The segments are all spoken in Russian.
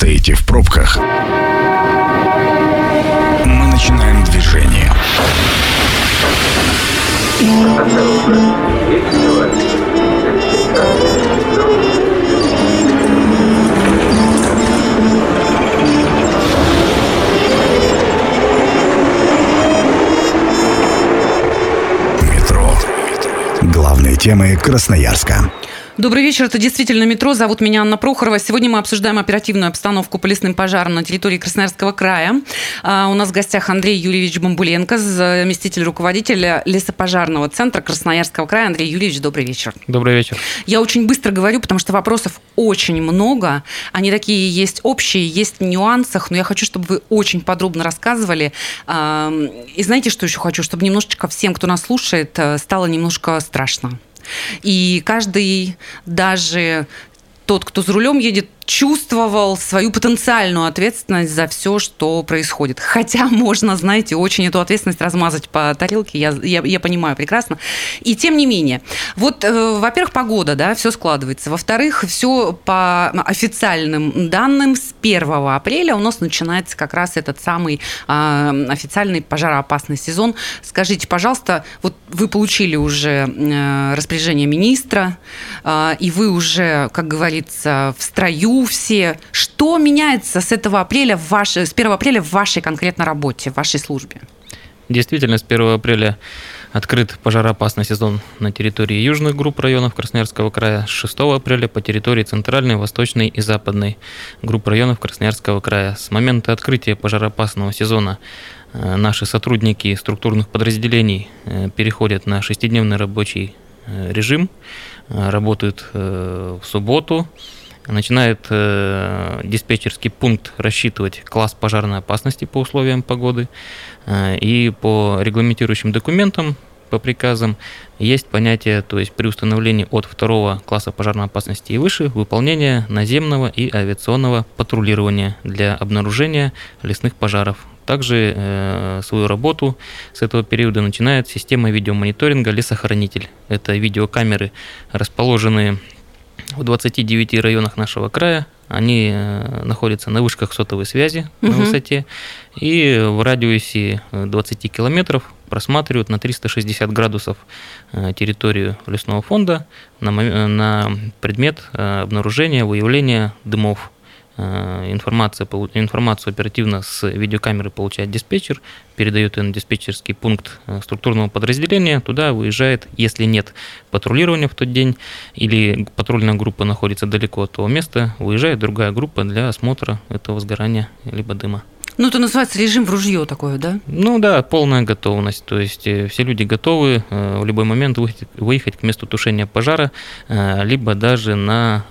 стоите в пробках, мы начинаем движение. Метро. Главные темы Красноярска. Добрый вечер, это действительно метро. Зовут меня Анна Прохорова. Сегодня мы обсуждаем оперативную обстановку по лесным пожарам на территории Красноярского края. А, у нас в гостях Андрей Юрьевич Бамбуленко, заместитель руководителя лесопожарного центра Красноярского края. Андрей Юрьевич, добрый вечер. Добрый вечер. Я очень быстро говорю, потому что вопросов очень много. Они такие есть общие, есть в нюансах, но я хочу, чтобы вы очень подробно рассказывали. А, и знаете, что еще хочу? Чтобы немножечко всем, кто нас слушает, э, стало немножко страшно. И каждый, даже тот, кто за рулем едет, чувствовал свою потенциальную ответственность за все, что происходит. Хотя можно, знаете, очень эту ответственность размазать по тарелке, я, я, я понимаю прекрасно. И тем не менее, вот, э, во-первых, погода, да, все складывается. Во-вторых, все по официальным данным с 1 апреля у нас начинается как раз этот самый э, официальный пожароопасный сезон. Скажите, пожалуйста, вот вы получили уже э, распоряжение министра, э, и вы уже, как говорится, в строю, все. Что меняется с этого апреля в вашей, с 1 апреля в вашей конкретно работе, в вашей службе? Действительно, с 1 апреля открыт пожароопасный сезон на территории южных групп районов Красноярского края, с 6 апреля по территории центральной, восточной и западной групп районов Красноярского края. С момента открытия пожароопасного сезона э, наши сотрудники структурных подразделений э, переходят на шестидневный рабочий э, режим, работают в субботу, начинает э, диспетчерский пункт рассчитывать класс пожарной опасности по условиям погоды. Э, и по регламентирующим документам, по приказам, есть понятие, то есть при установлении от второго класса пожарной опасности и выше, выполнение наземного и авиационного патрулирования для обнаружения лесных пожаров. Также э, свою работу с этого периода начинает система видеомониторинга «Лесохранитель». Это видеокамеры, расположенные в 29 районах нашего края. Они э, находятся на вышках сотовой связи угу. на высоте и в радиусе 20 километров просматривают на 360 градусов э, территорию лесного фонда на, на предмет э, обнаружения, выявления дымов Э, информация, информацию оперативно с видеокамеры получает диспетчер, передает ее на диспетчерский пункт э, структурного подразделения, туда выезжает, если нет патрулирования в тот день или патрульная группа находится далеко от того места, выезжает другая группа для осмотра этого сгорания либо дыма. Ну, это называется режим в ружье такое, да? Ну да, полная готовность. То есть э, все люди готовы э, в любой момент выехать к месту тушения пожара, э, либо даже на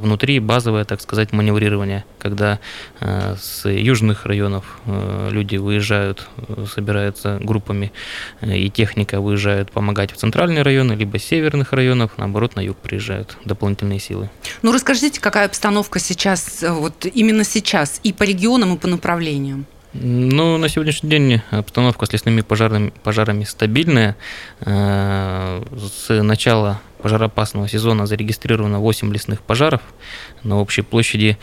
внутри базовое, так сказать, маневрирование, когда с южных районов люди выезжают, собираются группами, и техника выезжает помогать в центральные районы, либо с северных районов, наоборот, на юг приезжают дополнительные силы. Ну, расскажите, какая обстановка сейчас, вот именно сейчас, и по регионам, и по направлениям? Направлениям? Ну, на сегодняшний день обстановка с лесными пожарами, пожарами стабильная. Э, с начала пожароопасного сезона зарегистрировано 8 лесных пожаров на общей площади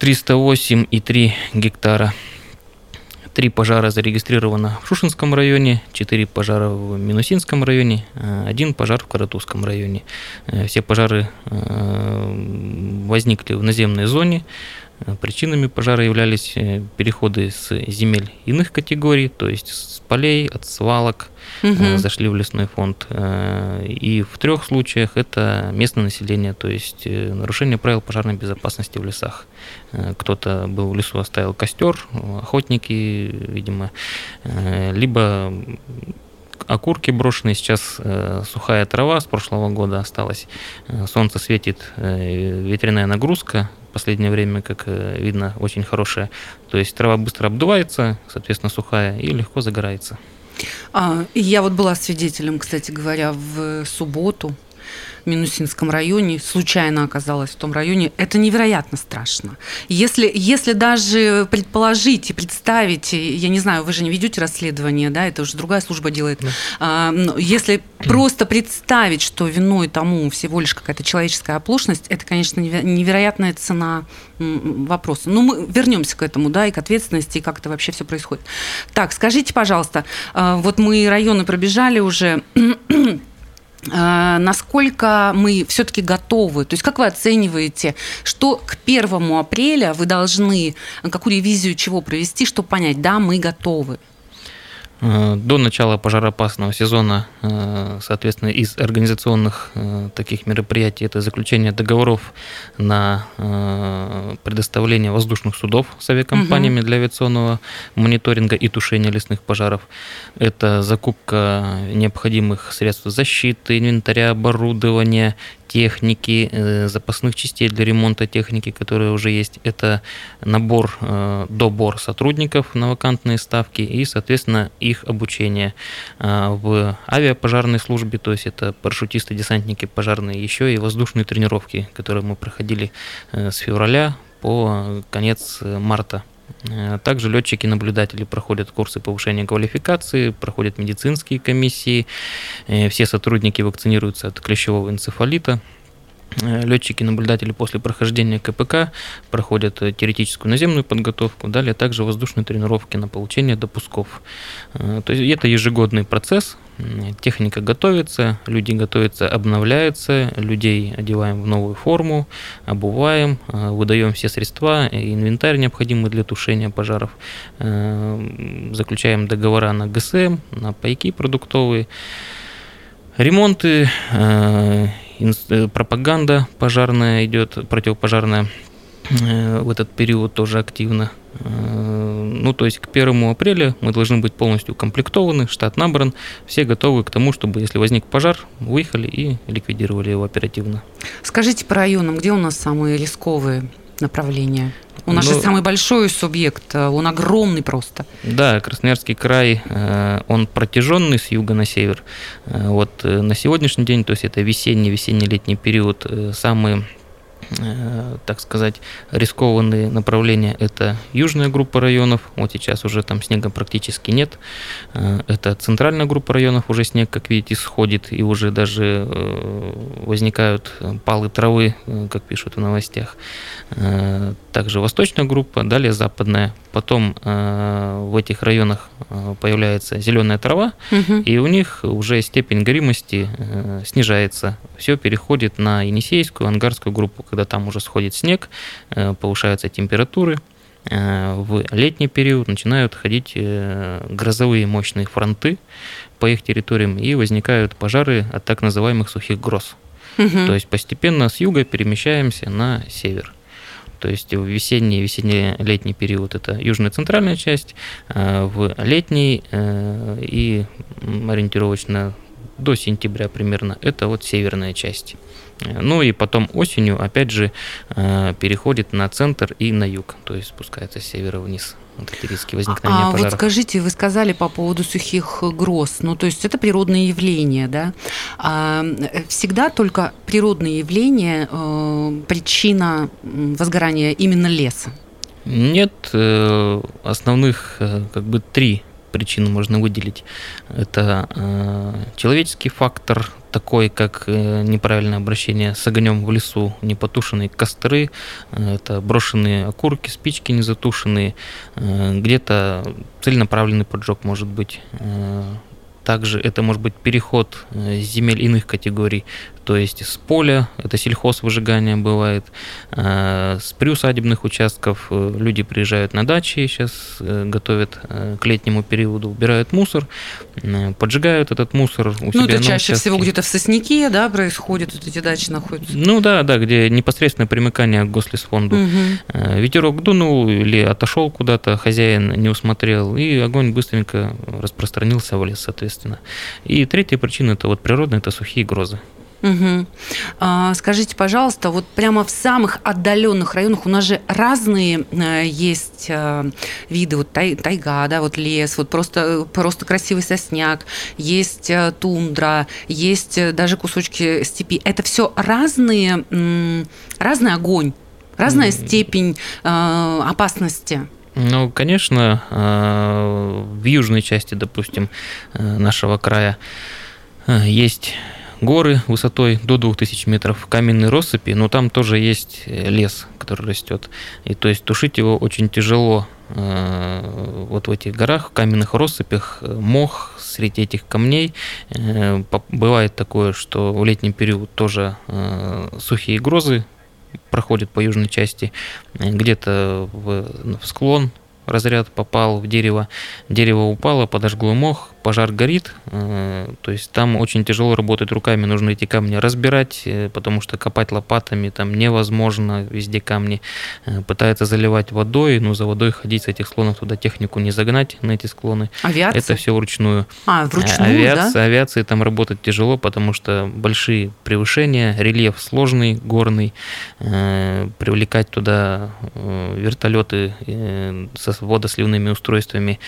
308,3 гектара. Три пожара зарегистрировано в Шушинском районе, четыре пожара в Минусинском районе, э, один пожар в Каратузском районе. Э, все пожары возникли в наземной зоне. Причинами пожара являлись э, переходы с земель иных категорий, то есть с полей, от свалок, угу. зашли в лесной фонд. Э, и в трех случаях это местное население, то есть нарушение правил пожарной безопасности в лесах. Кто-то был в лесу, оставил костер, охотники, видимо, либо окурки брошенные, сейчас э, сухая трава с прошлого года осталась, солнце светит, э, ветряная нагрузка, последнее время, как э, видно, очень хорошая. То есть трава быстро обдувается, соответственно, сухая, и легко загорается. А, я вот была свидетелем, кстати говоря, в субботу в Минусинском районе, случайно оказалась в том районе, это невероятно страшно. Если, если даже предположить и представить, я не знаю, вы же не ведете расследование, да, это уже другая служба делает, да. а, если просто представить, что виной тому всего лишь какая-то человеческая оплошность, это, конечно, невероятная цена вопроса. Но мы вернемся к этому, да, и к ответственности, и как это вообще все происходит. Так, скажите, пожалуйста, а, вот мы районы пробежали уже насколько мы все-таки готовы? То есть как вы оцениваете, что к первому апреля вы должны, какую ревизию чего провести, чтобы понять, да, мы готовы? Э, до начала пожароопасного сезона, э, соответственно, из организационных э, таких мероприятий это заключение договоров на предоставление воздушных судов с авиакомпаниями угу. для авиационного мониторинга и тушения лесных пожаров. Это закупка необходимых средств защиты, инвентаря, оборудования, техники, э, запасных частей для ремонта техники, которые уже есть. Это набор, э, добор сотрудников на вакантные ставки и, соответственно, их обучение э, в авиапожарной службе, то есть это парашютисты, десантники пожарные, еще и воздушные тренировки, которые мы проходили с февраля по конец марта также летчики-наблюдатели проходят курсы повышения квалификации, проходят медицинские комиссии, все сотрудники вакцинируются от клещевого энцефалита. Летчики-наблюдатели после прохождения КПК проходят теоретическую наземную подготовку, далее также воздушные тренировки на получение допусков. То есть это ежегодный процесс, техника готовится, люди готовятся, обновляются, людей одеваем в новую форму, обуваем, э, выдаем все средства, инвентарь необходимый для тушения пожаров, э, заключаем договора на ГСМ, на пайки продуктовые, ремонты, э, пропаганда пожарная идет, противопожарная в этот период тоже активно ну, то есть к 1 апреля мы должны быть полностью укомплектованы, штат набран, все готовы к тому, чтобы, если возник пожар, выехали и ликвидировали его оперативно. Скажите по районам, где у нас самые рисковые направления? У нас ну, же самый большой субъект, он огромный просто. Да, Красноярский край, э, он протяженный с юга на север. Э, вот э, на сегодняшний день, то есть это весенний, весенний-летний период, самые Э, так сказать, рискованные направления – это южная группа районов, вот сейчас уже там снега практически нет, э, это центральная группа районов, уже снег, как видите, сходит, и уже даже э, возникают палы травы, как пишут в новостях. Также восточная группа, далее западная, потом в этих районах появляется зеленая трава, угу. и у них уже степень горимости снижается, все переходит на Енисейскую, Ангарскую группу, когда там уже сходит снег, э, повышаются температуры, э, в летний период начинают ходить э, грозовые мощные фронты по их территориям и возникают пожары от так называемых сухих гроз. Угу. То есть постепенно с юга перемещаемся на север. То есть в весенний, весенне-летний период это южная центральная часть, в летний и ориентировочно до сентября примерно это вот северная часть. Ну и потом осенью, опять же, э, переходит на центр и на юг, то есть спускается с севера вниз. Вот эти риски возникновения а пожаров. вот скажите, вы сказали по поводу сухих гроз, ну то есть это природные явления, да? А всегда только природные явления э, причина возгорания именно леса? Нет, э, основных как бы три причины можно выделить. Это человеческий фактор, такой, как э, неправильное обращение с огнем в лесу, непотушенные костры, э, это брошенные окурки, спички незатушенные, э, где-то целенаправленный поджог может быть. Также это может быть переход земель иных категорий, то есть с поля, это сельхоз выжигание бывает, э, с приусадебных участков э, люди приезжают на дачи, сейчас э, готовят к летнему периоду, убирают мусор, поджигают этот мусор у ну, себя Ну, это чаще участке. всего где-то в Сосняке, да, происходит, вот эти дачи находятся? Ну, да, да, где непосредственное примыкание к гослесфонду. Угу. Ветерок дунул или отошел куда-то, хозяин не усмотрел, и огонь быстренько распространился в лес, соответственно. И третья причина – это вот природная, это сухие грозы. Угу. А, скажите, пожалуйста, вот прямо в самых отдаленных районах у нас же разные а, есть а, виды, вот тай, тайга, да, вот лес, вот просто, просто красивый сосняк, есть а, тундра, есть даже кусочки степи. Это все разные, м, разный огонь, разная mm. степень а, опасности. Ну, конечно, в южной части, допустим, нашего края есть горы высотой до 2000 метров, каменные россыпи, но там тоже есть э, лес, который растет. И то есть тушить его очень тяжело. Э, вот в этих горах, в каменных россыпях, э, мох среди этих камней. Бывает такое, что в летний период тоже сухие грозы проходят по южной части, где-то в, в склон разряд попал в дерево, дерево упало, подожгло мох, пожар горит, э, то есть там очень тяжело работать руками, нужно эти камни разбирать, э, потому что копать лопатами там невозможно, везде камни. Э, пытается заливать водой, но за водой ходить с этих склонов туда технику не загнать на эти склоны. Авиация? Это все вручную. А, вручную, авиация, да? Авиации там работать тяжело, потому что большие превышения, рельеф сложный, горный, привлекать туда вертолеты со водосливными устройствами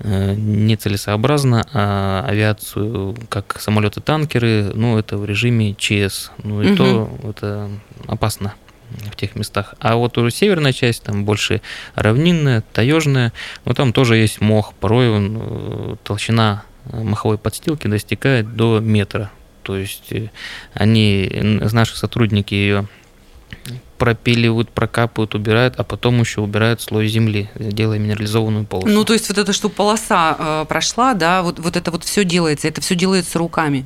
нецелесообразно, а авиацию, как самолеты-танкеры, ну, это в режиме ЧС. Ну, и угу. то это опасно в тех местах. А вот уже северная часть, там больше равнинная, таежная, но там тоже есть мох. Порой он, э, толщина маховой подстилки достигает до метра. То есть э, они, наши сотрудники ее пропиливают, прокапывают, убирают, а потом еще убирают слой земли, делая минерализованную полосу. Ну, то есть вот это, что полоса э, прошла, да, вот, вот это вот все делается, это все делается руками?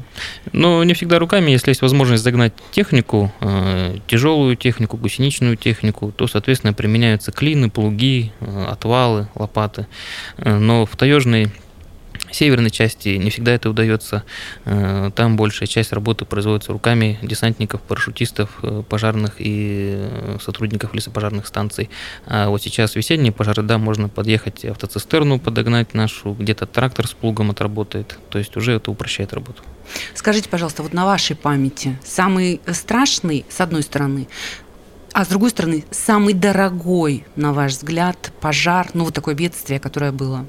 Ну, не всегда руками, если есть возможность загнать технику, э, тяжелую технику, гусеничную технику, то, соответственно, применяются клины, плуги, э, отвалы, лопаты. Э, но в таежной северной части не всегда это удается. Э, там большая часть работы производится руками десантников, парашютистов, э, пожарных и э, сотрудников лесопожарных станций. А вот сейчас весенние пожары, да, можно подъехать автоцистерну подогнать нашу, где-то трактор с плугом отработает. То есть уже это упрощает работу. Скажите, пожалуйста, вот на вашей памяти самый страшный, с одной стороны, а с другой стороны, самый дорогой, на ваш взгляд, пожар, ну вот такое бедствие, которое было?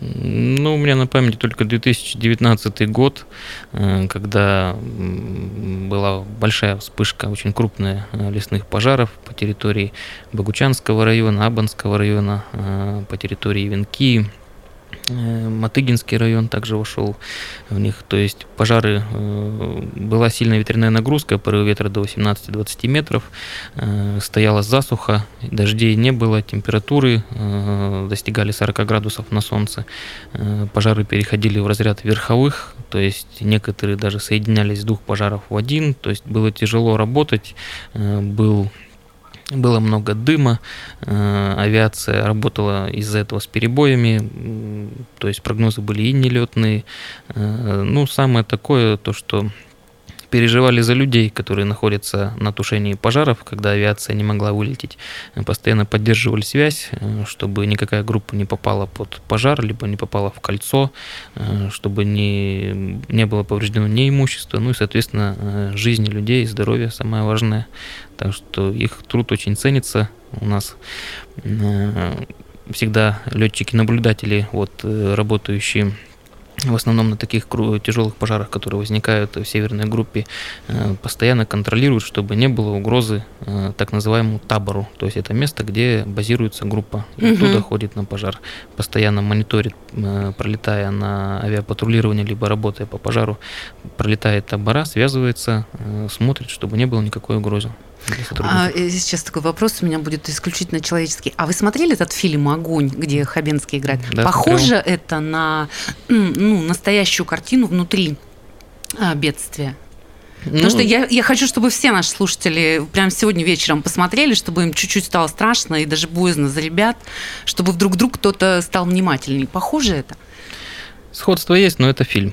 Ну, у меня на памяти только 2019 год, э, когда была большая вспышка очень крупная э, лесных пожаров по территории Богучанского района, Абанского района, э, по территории Венки, Матыгинский район также вошел в них. То есть пожары, э, была сильная ветряная нагрузка, порыв ветра до 18-20 метров, э, стояла засуха, дождей не было, температуры достигали 40 градусов на солнце. Пожары переходили в разряд верховых, то есть некоторые даже соединялись с двух пожаров в один, то есть было тяжело работать, был было много дыма, э, авиация работала из-за этого с перебоями, то есть прогнозы были и нелетные. Э, ну, самое такое, то, что переживали за людей, которые находятся на тушении пожаров, когда авиация не могла вылететь. Постоянно поддерживали связь, э, чтобы никакая группа не попала под пожар, либо не попала в кольцо, э, чтобы не, не было повреждено ни имущество, ну и, соответственно, э, жизни людей, здоровье самое важное. Так что их труд очень ценится у нас всегда летчики-наблюдатели, вот, работающие в основном на таких тяжелых пожарах, которые возникают в северной группе, э, постоянно контролируют, чтобы не было угрозы э, так называемому табору. То есть это место, где базируется группа, и угу. туда ходит на пожар. Постоянно мониторит, э, пролетая на авиапатрулирование, либо работая по пожару, пролетает табора, связывается, смотрит, чтобы не было никакой угрозы. А, сейчас такой вопрос у меня будет исключительно человеческий. А вы смотрели этот фильм «Огонь», где Хабенский играет? Да, Похоже смотрел. это на ну, настоящую картину внутри а, бедствия? Потому ну, что я, я хочу, чтобы все наши слушатели прямо сегодня вечером посмотрели, чтобы им чуть-чуть стало страшно и даже боязно за ребят, чтобы вдруг вдруг кто-то стал внимательней. Похоже это? Сходство есть, но это фильм.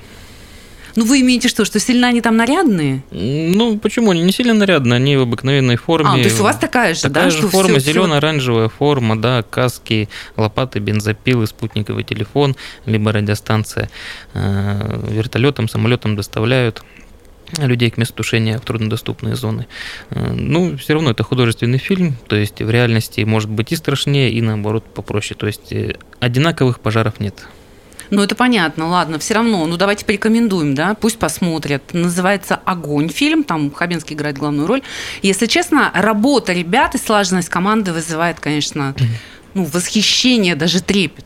Ну, вы имеете что, что сильно они там нарядные? Ну, почему? Они не сильно нарядные, они в обыкновенной форме. А, то есть у вас такая же, такая да? же форма, зелено-оранжевая форма, да, каски, лопаты, бензопилы, спутниковый телефон, либо радиостанция. Э, вертолетом, самолетом доставляют людей к месту тушения в труднодоступные зоны. Э, ну, все равно это художественный фильм, то есть в реальности может быть и страшнее, и наоборот попроще. То есть э, одинаковых пожаров нет. Ну, это понятно, ладно, все равно, ну, давайте порекомендуем, да, пусть посмотрят. Называется «Огонь» фильм, там Хабенский играет главную роль. Если честно, работа ребят и слаженность команды вызывает, конечно, ну, восхищение, даже трепет.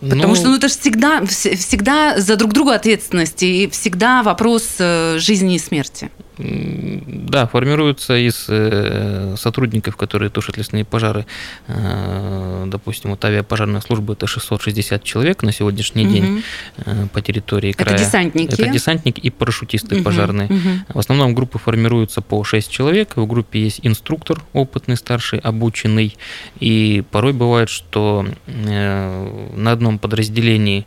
Потому ну, что ну, это же всегда, всегда за друг друга ответственность и всегда вопрос э, жизни и смерти. Да, формируются из э, сотрудников, которые тушат лесные пожары. Э, допустим, вот авиапожарная служба это 660 человек на сегодняшний угу. день э, по территории края. Это десантники? Это десантники и парашютисты угу. пожарные. Угу. В основном группы формируются по 6 человек. В группе есть инструктор, опытный, старший, обученный. И порой бывает, что на одном подразделении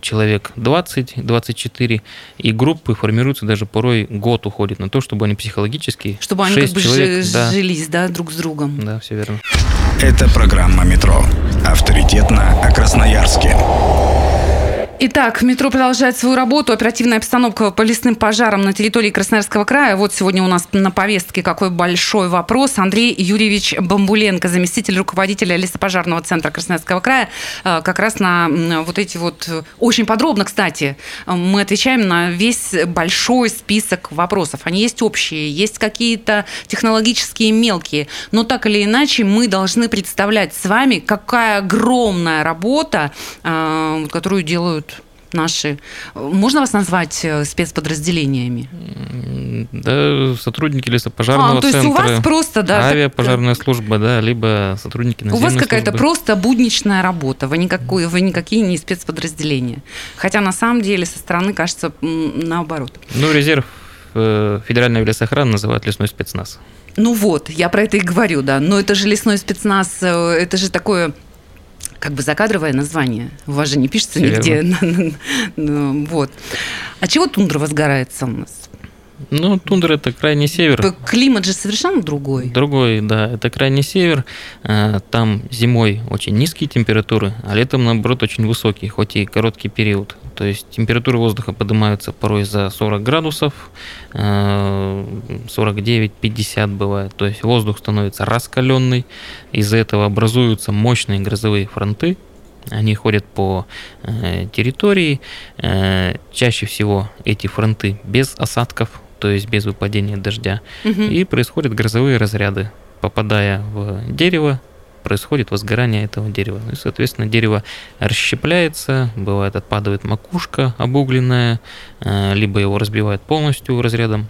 человек 20-24, и группы формируются даже порой год уходит на то, чтобы они психологически... Чтобы они как бы человек, да, жились, да, друг с другом. Да, все верно. Это программа «Метро». Авторитетно о Красноярске. Итак, метро продолжает свою работу. Оперативная обстановка по лесным пожарам на территории Красноярского края. Вот сегодня у нас на повестке какой большой вопрос. Андрей Юрьевич Бамбуленко, заместитель руководителя лесопожарного центра Красноярского края, э, как раз на вот эти вот... Э, очень подробно, кстати, мы отвечаем на весь большой список вопросов. Они есть общие, есть какие-то технологические мелкие. Но так или иначе мы должны представлять с вами, какая огромная работа, э, которую делают наши. Можно вас назвать э, спецподразделениями? Да, сотрудники лесопожарного а, то есть центра. у вас просто, да, авиапожарная так... служба, да, либо сотрудники У вас какая-то просто будничная работа, вы, никакой, вы никакие не спецподразделения. Хотя на самом деле со стороны кажется наоборот. Ну, резерв э, Федеральная лесохрана называют лесной спецназ. Ну вот, я про это и говорю, да. Но это же лесной спецназ, э, это же такое как бы закадровое название. У вас же не пишется Все нигде. вот. А чего тундра возгорается у нас? Ну, тундра это крайний север. Климат же совершенно другой. Другой, да. Это крайний север. Э, там зимой очень низкие температуры, а летом, наоборот, очень высокие, хоть и короткий период. То есть температура воздуха поднимается порой за 40 градусов, 49-50 э, бывает. То есть воздух становится раскаленный, из-за этого образуются мощные грозовые фронты, они ходят по э, территории. Чаще всего эти фронты без осадков, то есть без выпадения дождя. Угу. И происходят грозовые разряды. Попадая в дерево, происходит возгорание этого дерева. Ну и, соответственно, дерево расщепляется, бывает отпадает макушка обугленная, э, либо его разбивает полностью разрядом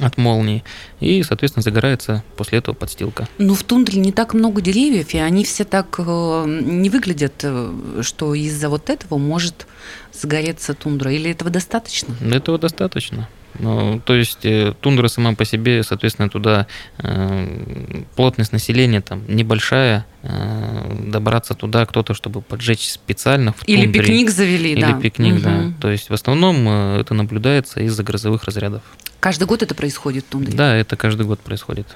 от молнии, и, соответственно, загорается после этого подстилка. Но в тундре не так много деревьев, и они все так э, не выглядят, э, что из-за вот этого может загореться тундра. Или этого достаточно? Этого достаточно. Ну, то есть э, тундра сама по себе, соответственно, туда э, плотность населения там небольшая, э, добраться туда кто-то, чтобы поджечь специально в тундре. Или пикник завели, Или да. пикник, угу. да. То есть в основном э, это наблюдается из-за грозовых разрядов. Каждый год это происходит в тундре? Да, это каждый год происходит.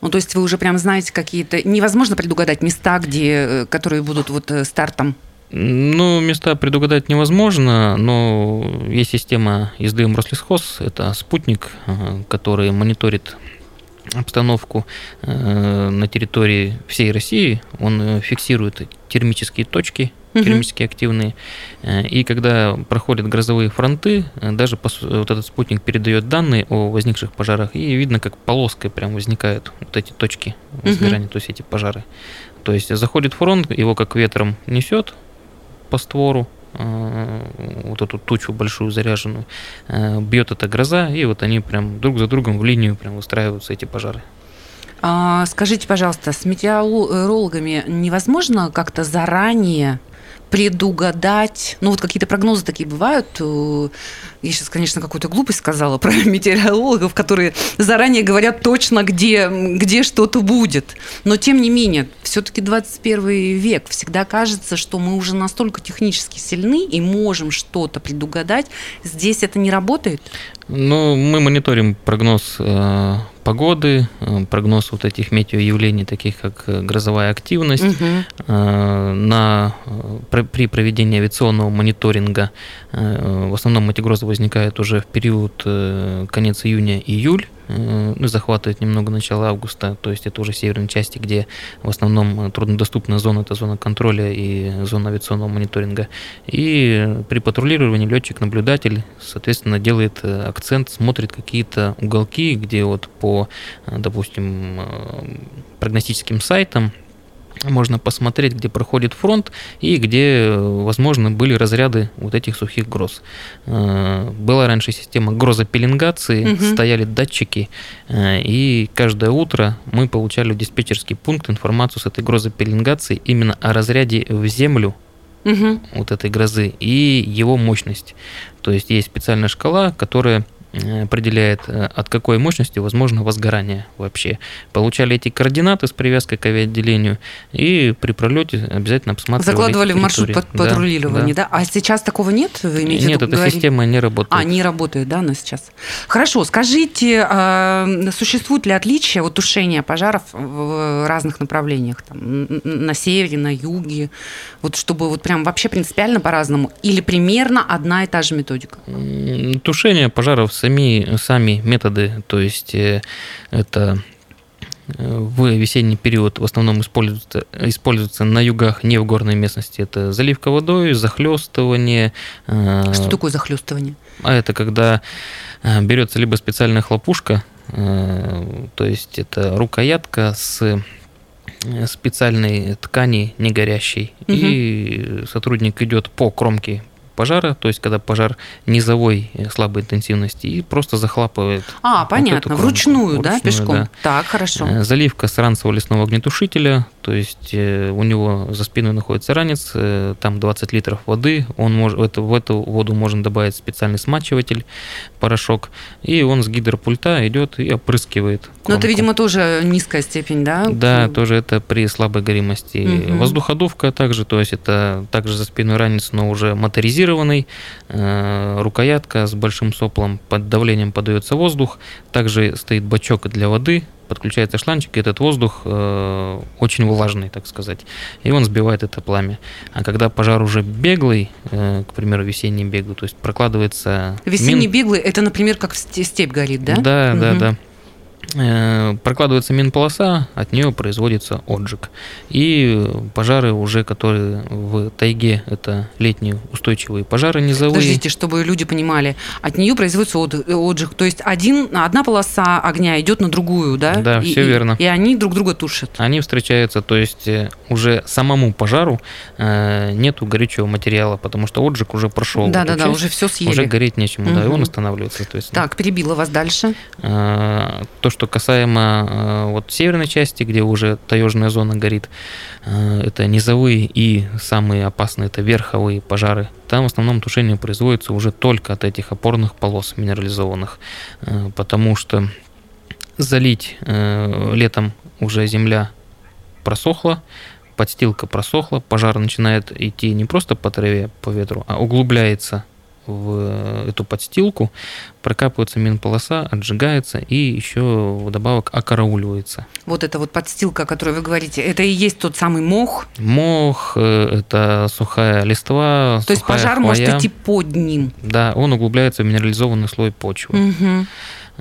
Ну, то есть вы уже прям знаете какие-то... Невозможно предугадать места, где, э, которые будут вот стартом ну, места предугадать невозможно, но есть система езды Рослесхоз. Это спутник, э, который мониторит обстановку э, на территории всей России. Он э, фиксирует термические точки, термически активные. И когда проходят грозовые фронты, даже вот этот спутник передает данные о возникших пожарах, и видно, как полоской прям возникают вот эти точки возгорания, то есть эти пожары. То есть заходит фронт, его как ветром несет, по створу, э, вот эту тучу большую заряженную, э, бьет эта гроза, и вот они прям друг за другом в линию прям выстраиваются эти пожары. А, скажите, пожалуйста, с метеорологами невозможно как-то заранее предугадать, ну вот какие-то прогнозы такие бывают. Э, я сейчас, конечно, какую-то глупость сказала про метеорологов, которые заранее говорят точно, где, где что-то будет. Но тем не менее, все-таки 21 век. Всегда кажется, что мы уже настолько технически сильны и можем что-то предугадать. Здесь это не работает? Ну, мы мониторим прогноз э, погоды, э, прогноз вот этих метеоявлений, таких как э, грозовая активность. Угу. Э, на, э, при проведении авиационного мониторинга э, в основном эти грозы возникают уже в период э, конец июня-июль ну, захватывает немного начало августа, то есть это уже северные части, где в основном э, труднодоступная зона, это зона контроля и зона авиационного мониторинга. И при патрулировании летчик-наблюдатель, соответственно, делает э, акцент, смотрит какие-то уголки, где вот по, допустим, прогностическим сайтам можно посмотреть, где проходит фронт и где, возможно, были разряды вот этих сухих гроз. Э, была раньше система грозопеленгации, угу. стояли датчики, э, и каждое утро мы получали в диспетчерский пункт информацию с этой грозопеленгации именно о разряде в землю угу. вот этой грозы и его мощность. То есть есть специальная шкала, которая определяет, э, от какой мощности возможно возгорание вообще. Получали эти координаты с привязкой к авиаотделению и при пролете обязательно обсматривали Закладывали в маршрут под патрулирования, да, да. А сейчас такого нет? Вы имеете нет, эта говорить? система не работает. А, не работает, да, но сейчас. Хорошо, скажите, а, существует ли отличие от тушения пожаров в разных направлениях? Там, на севере, на юге? Вот чтобы вот прям вообще принципиально по-разному? Или примерно одна и та же методика? Тушение пожаров сами, сами методы, то есть э, это э, в весенний период в основном используются, используются на югах, не в горной местности. Это заливка водой, захлестывание. Э, Что такое захлестывание? А это когда берется либо специальная хлопушка, то есть это рукоятка с специальной ткани не горящей, угу. и сотрудник идет по кромке пожара, то есть когда пожар низовой э, слабой интенсивности, и просто захлапывает. А, понятно, вот вручную, вручную, да, пешком? Да. Так, хорошо. Э, заливка с ранцевого лесного огнетушителя, то есть э, у него за спиной находится ранец, там 20 литров воды, он может, в, эту, в эту воду можно добавить специальный смачиватель, порошок, и он с гидропульта идет и опрыскивает. Кромку. Но это, видимо, тоже низкая степень, да? Да, тоже это при слабой горимости. Угу. Воздуходувка также, то есть это также за спиной ранец, но уже моторизированный моторизированный, э, рукоятка с большим соплом, под давлением подается воздух, также стоит бачок для воды, подключается шланчик, и этот воздух э, очень влажный, так сказать, и он сбивает это пламя. А когда пожар уже беглый, э, к примеру, весенний беглый, то есть прокладывается... Весенний мин... беглый, это, например, как степь горит, да? Да, угу. да, да. Э, прокладывается минполоса, от нее производится отжиг. И пожары уже, которые в тайге, это летние устойчивые пожары низовые. Подождите, чтобы люди понимали, от нее производится отжиг. То есть один, одна полоса огня идет на другую, да? Да, и, все верно. И, и они друг друга тушат. Они встречаются, то есть э, уже самому пожару э, нету горючего материала, потому что отжиг уже прошел. Да, да, да, уже все съели. Уже гореть нечему, угу. да, и он останавливается. То есть, так, перебила вас дальше. то, что касаемо э, вот северной части, где уже таежная зона горит, э, это низовые и самые опасные это верховые пожары. Там в основном тушение производится уже только от этих опорных полос минерализованных, э, потому что залить летом уже земля просохла, подстилка просохла, пожар начинает идти не просто по траве, по ветру, а углубляется в эту подстилку, прокапывается минполоса, отжигается и еще вдобавок окарауливается. Вот эта вот подстилка, о которой вы говорите, это и есть тот самый мох? Мох, э, это сухая листва, То есть пожар хвоя. может идти под ним? Да, он углубляется в минерализованный слой почвы. Угу.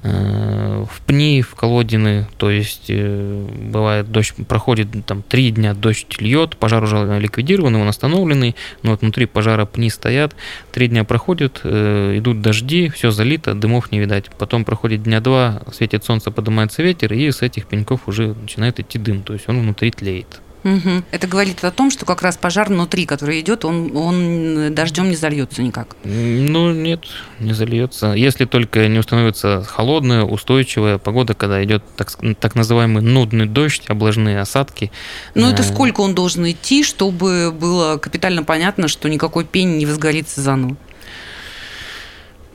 Э, в пни, в колодины, то есть э, бывает дождь, проходит там три дня дождь льет, пожар уже ликвидирован, он остановленный, но вот внутри пожара пни стоят, три дня проходят, э, идут дожди, все залито, дымов не видать, потом проходит дня два, светит солнце, поднимается ветер, и с этих пеньков уже начинает идти дым, то есть он внутри тлеет. Угу. Это говорит о том, что как раз пожар внутри, который идет, он, он дождем не зальется никак. Ну, нет, не зальется. Если только не установится холодная, устойчивая погода, когда идет так, так называемый нудный дождь, облажные осадки. Ну, это э, сколько он должен идти, чтобы было капитально понятно, что никакой пень не возгорится заново?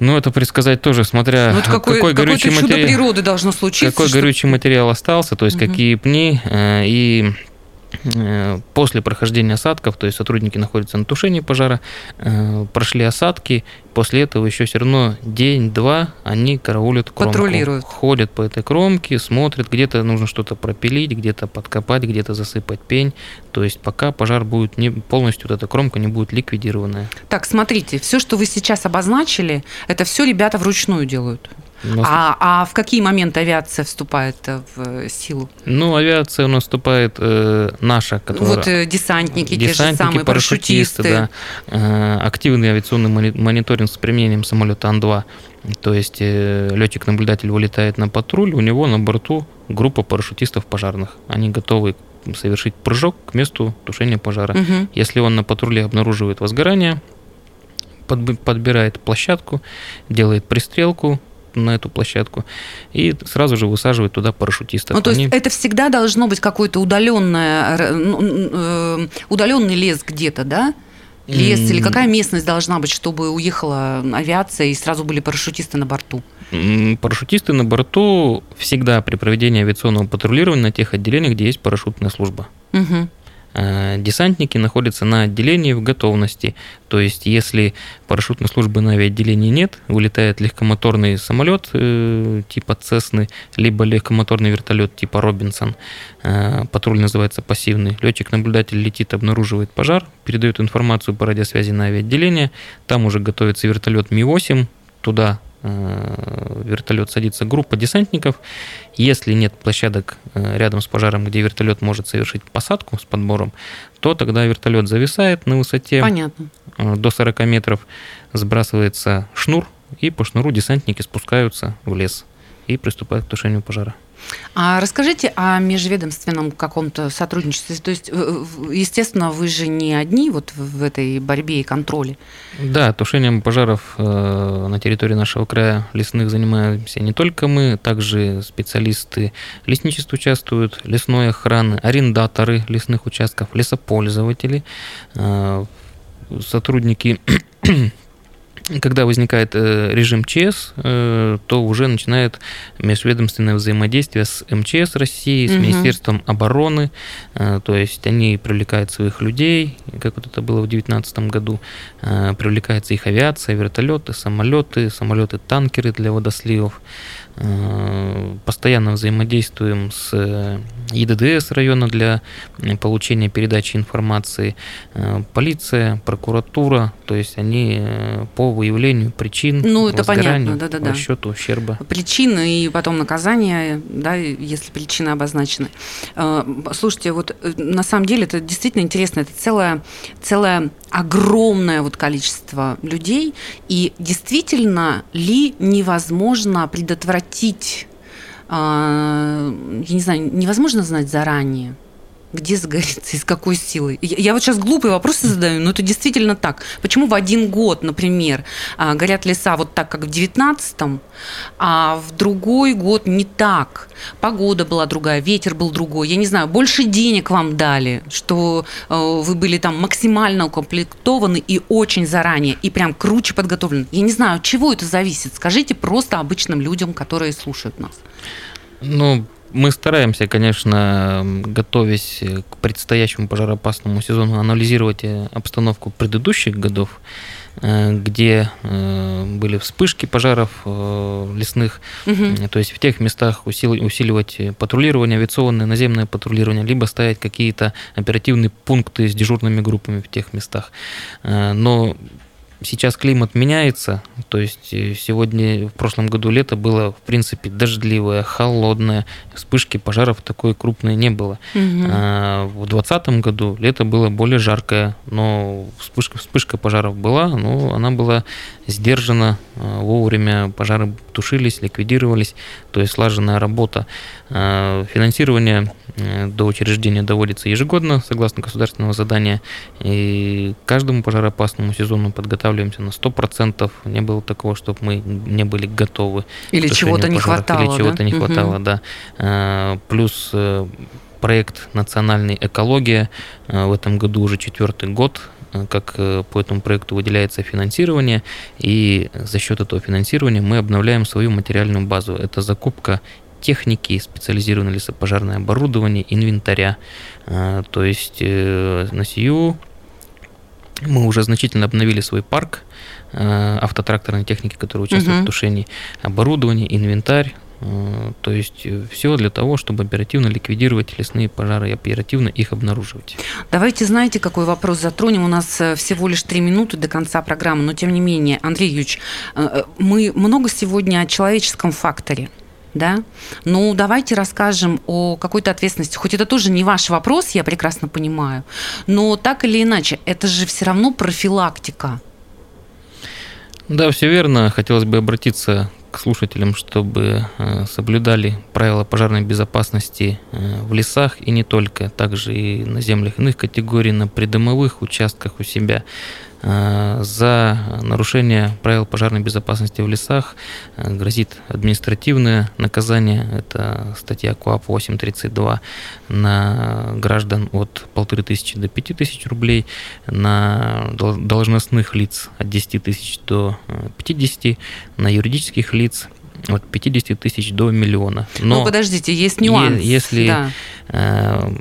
Ну, это предсказать тоже, смотря ну, какой, какой горючий материал. природы должно случиться. Какой что... горючий материал остался, то есть угу. какие пни. Э, и Э, после прохождения осадков, то есть сотрудники находятся на тушении пожара, э, прошли осадки, после этого еще все равно день-два они караулят кромку. Патрулируют. Ходят по этой кромке, смотрят, где-то нужно что-то пропилить, где-то подкопать, где-то засыпать пень. То есть пока пожар будет не полностью, вот эта кромка не будет ликвидированная. Так, смотрите, все, что вы сейчас обозначили, это все ребята вручную делают. Нас- А, а в какие моменты авиация вступает э, в силу? Ну, авиация у нас вступает э, наша, которая... Вот э, десантники, те же Десантники, самые, парашютисты. да. Э, Активный авиационный мони- мониторинг с применением самолета Ан-2. То есть летчик-наблюдатель вылетает на патруль, у него на борту группа парашютистов пожарных. Они готовы совершить прыжок к месту тушения пожара. Мгм. Если он на патруле обнаруживает возгорание, подб- подбирает площадку, делает пристрелку на эту площадку и сразу же высаживает туда парашютистов. Ну, то есть Они- это всегда должно быть какой-то удаленное, р- ну, э, удаленный лес где-то, да? Лес или какая местность должна быть, чтобы уехала авиация и сразу были парашютисты на борту? Парашютисты на борту всегда при проведении авиационного патрулирования на тех отделениях, где есть парашютная служба. Мгм. Э, Десантники находятся на отделении в готовности. То есть, если парашютной службы на авиаотделении нет, вылетает легкомоторный самолет э, типа Цесны, либо легкомоторный вертолет типа Робинсон. Э, Патруль называется пассивный. Летчик-наблюдатель летит, обнаруживает пожар, передает информацию по радиосвязи на авиаотделение. Там уже готовится вертолет Ми-8. Туда вертолет садится группа десантников. Если нет площадок э, рядом с пожаром, где вертолет может совершить посадку с подбором, то тогда вертолет зависает на высоте Понятно. э, до 40 метров, сбрасывается шнур, и по шнуру десантники спускаются в лес и приступают к тушению пожара. А расскажите о межведомственном каком-то сотрудничестве. То есть, естественно, вы же не одни вот в в этой борьбе и контроле. Да, тушением пожаров э, на территории нашего края лесных занимаемся не только мы, также специалисты лесничества участвуют, лесной охраны, арендаторы лесных участков, лесопользователи, э, сотрудники когда возникает э, режим ЧС, э, то уже начинает межведомственное взаимодействие с МЧС России, с Мгм. Министерством обороны. Э, То есть они привлекают своих людей, как вот это было в 2019 году. Привлекается их авиация, вертолеты, самолеты, самолеты-танкеры для водосливов. Э, Постоянно взаимодействуем с э, ЕДДС района для э, получения передачи информации. Э, Полиция, прокуратура, то есть они э, по выявлению причин Ну, это понятно, да-да-да. расчету ущерба. Причины и потом наказание, да, если причины обозначены. Э, Слушайте, вот э, на самом деле это действительно интересно. Это целое, целое огромное вот количество людей. И действительно ли невозможно предотвратить, э, я не знаю, невозможно знать заранее, где загорится и с какой силой? Я я вот сейчас глупые вопросы задаю, но это действительно так. Почему в один год, например, а, горят леса вот так, как в 19-м, а в другой год не так? Погода была другая, ветер был другой. Я не знаю, больше денег вам дали, что э, вы были там максимально укомплектованы и очень заранее, и прям круче подготовлены. Я не знаю, от чего это зависит. Скажите просто обычным людям, которые слушают нас. Ну, мы стараемся, конечно, готовясь к предстоящему пожароопасному сезону, анализировать э, обстановку предыдущих годов, э, где э, были вспышки пожаров лесных. Э, То есть в тех местах усил- усиливать патрулирование, авиационное, наземное патрулирование, либо ставить какие-то оперативные пункты с дежурными группами в тех местах. Но сейчас климат меняется, то есть э, сегодня, в прошлом году лето было, в принципе, дождливое, холодное, вспышки пожаров такой крупной не было. Мгм. А, В 2020 году лето было более жаркое, но вспышка, вспышка пожаров была, но она была сдержана а, вовремя, пожары тушились, ликвидировались, то есть слаженная работа. А, Финансирование э, до учреждения доводится ежегодно, согласно государственного задания, и каждому пожароопасному сезону подготавливаемся на 100%. Не было такого, чтобы мы не были готовы Или чего-то не пожаров, хватало. Или чего-то да? не Мгм. хватало, да. А, Плюс э, проект национальной экология э, в этом году уже четвертый год, э, как э, по этому проекту выделяется финансирование, и за счет этого финансирования мы обновляем свою материальную базу. Это закупка техники, специализированное лесопожарное оборудование, инвентаря. То есть на сию мы уже значительно обновили свой парк автотракторной техники, которая участвует угу. в тушении, оборудование, инвентарь, Э, то есть э, все для того, чтобы оперативно ликвидировать лесные пожары и оперативно их обнаруживать. Давайте, знаете, какой вопрос затронем. У нас э, всего лишь три минуты до конца программы, но тем не менее, Андрей Юрьевич, мы много сегодня о человеческом факторе да? Ну, давайте расскажем о какой-то ответственности. Хоть это тоже не ваш вопрос, я прекрасно понимаю, но так или иначе, это же все равно профилактика. Да, все верно. Хотелось бы обратиться к слушателям, чтобы э, соблюдали правила пожарной безопасности э, в лесах и не только, также и на землях иных категорий, на придомовых участках у себя. Э, за нарушение правил пожарной безопасности в лесах э, грозит административное наказание. Это статья КОАП 832 на граждан от 1500 до 5000 рублей, на должностных лиц от 10 тысяч до 50, э, на юридических лиц от 50 тысяч до миллиона. Но ну, подождите, есть нюанс. Если да. э,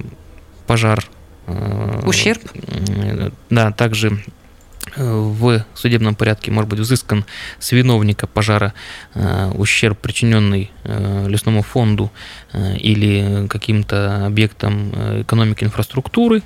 пожар... Ущерб? Да, также в судебном порядке может быть взыскан с виновника пожара э, ущерб, причиненный э, лесному фонду э, или каким-то объектам экономики инфраструктуры,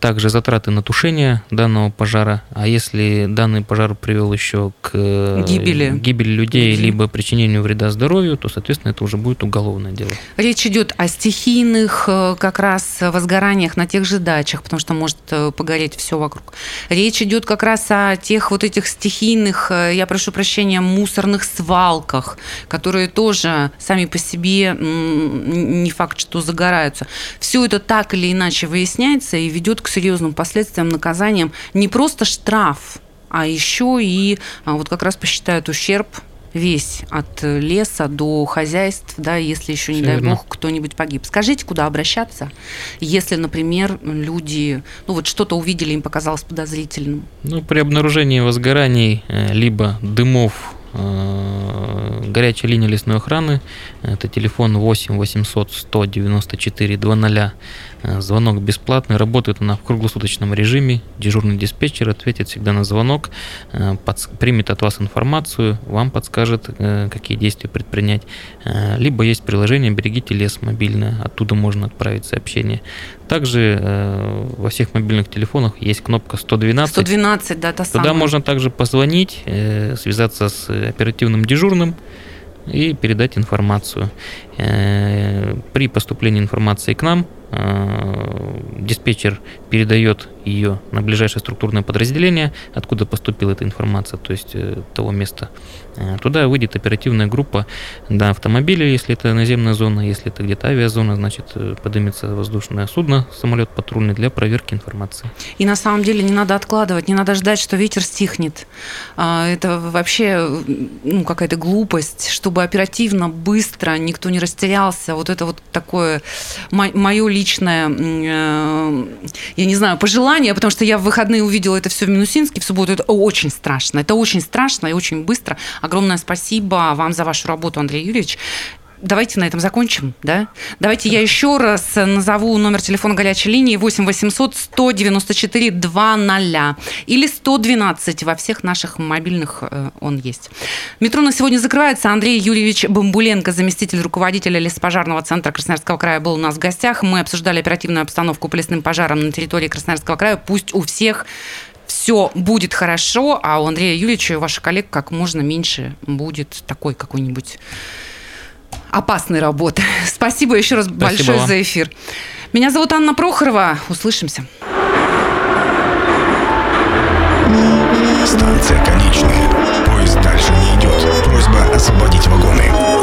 также затраты на тушение данного пожара, а если данный пожар привел еще к э, гибели, гибели людей, людей, либо причинению вреда здоровью, то, соответственно, это уже будет уголовное дело. Речь идет о стихийных э, как раз возгораниях на тех же дачах, потому что может погореть все вокруг. Речь идет как раз о тех вот этих стихийных, я прошу прощения, мусорных свалках, которые тоже сами по себе не факт, что загораются. Все это так или иначе выясняется и ведет к серьезным последствиям, наказаниям. Не просто штраф, а еще и а, вот как раз посчитают ущерб весь от леса до хозяйств, да, если еще, не Все дай верно. бог, кто-нибудь погиб. Скажите, куда обращаться, если, например, люди, ну вот что-то увидели, им показалось подозрительным? Ну, при обнаружении возгораний, э, либо дымов Э, горячая линия лесной охраны. Это телефон 8 800 194 00. Звонок бесплатный, работает она в круглосуточном режиме. Дежурный диспетчер ответит всегда на звонок, э, примет от вас информацию, вам подскажет, э, какие действия предпринять. Либо есть приложение «Берегите лес» мобильное, оттуда можно отправить сообщение. Также э, во всех мобильных телефонах есть кнопка 112. 112, да, та Туда самая. можно также позвонить, э, связаться с оперативным дежурным и передать информацию. Э, при поступлении информации к нам Э, диспетчер передает ее на ближайшее структурное подразделение, откуда поступила эта информация, то есть э, того места. Э, туда выйдет оперативная группа на автомобиле, если это наземная зона, если это где-то авиазона, значит поднимется воздушное судно, самолет патрульный для проверки информации. И на самом деле не надо откладывать, не надо ждать, что ветер стихнет. А, это вообще ну, какая-то глупость, чтобы оперативно, быстро, никто не растерялся. Вот это вот такое мое личное, э, я не знаю, пожелание, потому что я в выходные увидела это все в Минусинске, в субботу это очень страшно. Это очень страшно и очень быстро. Огромное спасибо вам за вашу работу, Андрей Юрьевич давайте на этом закончим, да? Давайте я еще раз назову номер телефона горячей линии 8 800 194 200 или 112 во всех наших мобильных э, он есть. Метро на сегодня закрывается. Андрей Юрьевич Бамбуленко, заместитель руководителя леспожарного центра Красноярского края, был у нас в гостях. Мы обсуждали оперативную обстановку по лесным пожарам на территории Красноярского края. Пусть у всех все будет хорошо, а у Андрея Юрьевича и ваших коллег как можно меньше будет такой какой-нибудь опасной работы. Спасибо еще раз Спасибо большое вам. за эфир. Меня зовут Анна Прохорова. Услышимся. Станция конечная. Поезд дальше не идет. Просьба освободить вагоны.